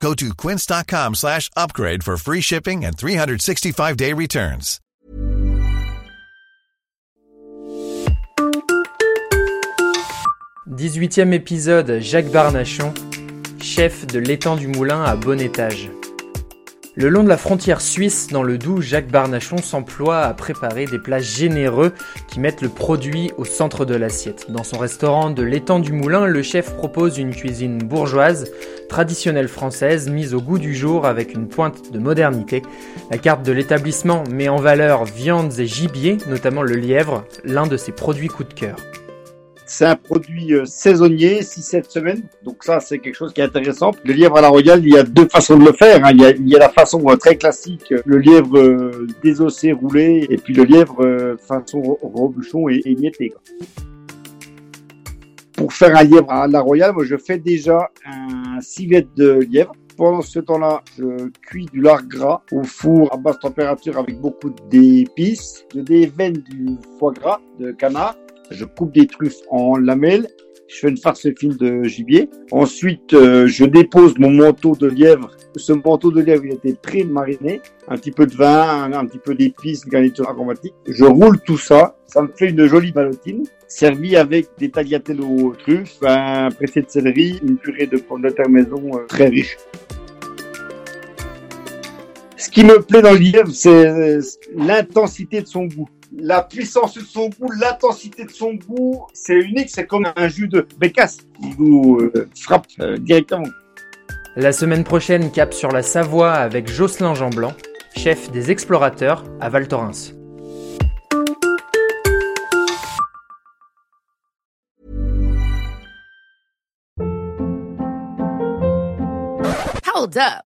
Go to quince.com slash upgrade for free shipping and 365-day returns. Dix-huitième épisode, Jacques Barnachon, chef de l'étang du Moulin à bon étage. Le long de la frontière suisse, dans le Doubs, Jacques Barnachon s'emploie à préparer des plats généreux qui mettent le produit au centre de l'assiette. Dans son restaurant de l'étang du Moulin, le chef propose une cuisine bourgeoise, traditionnelle française, mise au goût du jour avec une pointe de modernité. La carte de l'établissement met en valeur viandes et gibier, notamment le lièvre, l'un de ses produits coup de cœur. C'est un produit euh, saisonnier, 6-7 semaines. Donc ça, c'est quelque chose qui est intéressant. Le lièvre à la royale, il y a deux façons de le faire. hein. Il, y a, la façon euh, très classique, euh, le lièvre désossé, roulé, et puis le lièvre façon ro- robuchon et émietté. quoi. Pour faire un lièvre à la royale, moi, je fais déjà un civet de lièvre. Pendant ce temps-là, je cuis du lard gras au four à basse température avec beaucoup d'épices, de des veines du foie gras de canard. Je coupe des truffes en lamelles. Je fais une farce fine de gibier. Ensuite, euh, je dépose mon manteau de lièvre. Ce manteau de lièvre, il était pré-mariné. Un petit peu de vin, un, petit peu d'épices, garniture aromatique. Je roule tout ça. Ça me fait une jolie ballotine. Servie avec des tagliatelles aux truffes, un pressé de céleri, une purée de pommes de terre maison euh, très riche. Ce qui me plaît dans le lièvre, c'est euh, l'intensité de son goût. La puissance de son goût, l'intensité de son goût, c'est unique, c'est comme un jus de bécasse. Il nous euh, frappe euh, directement. La semaine prochaine, cap sur la Savoie avec Jocelyn Jean-Blanc, chef des explorateurs à Val Thorens. Hold up.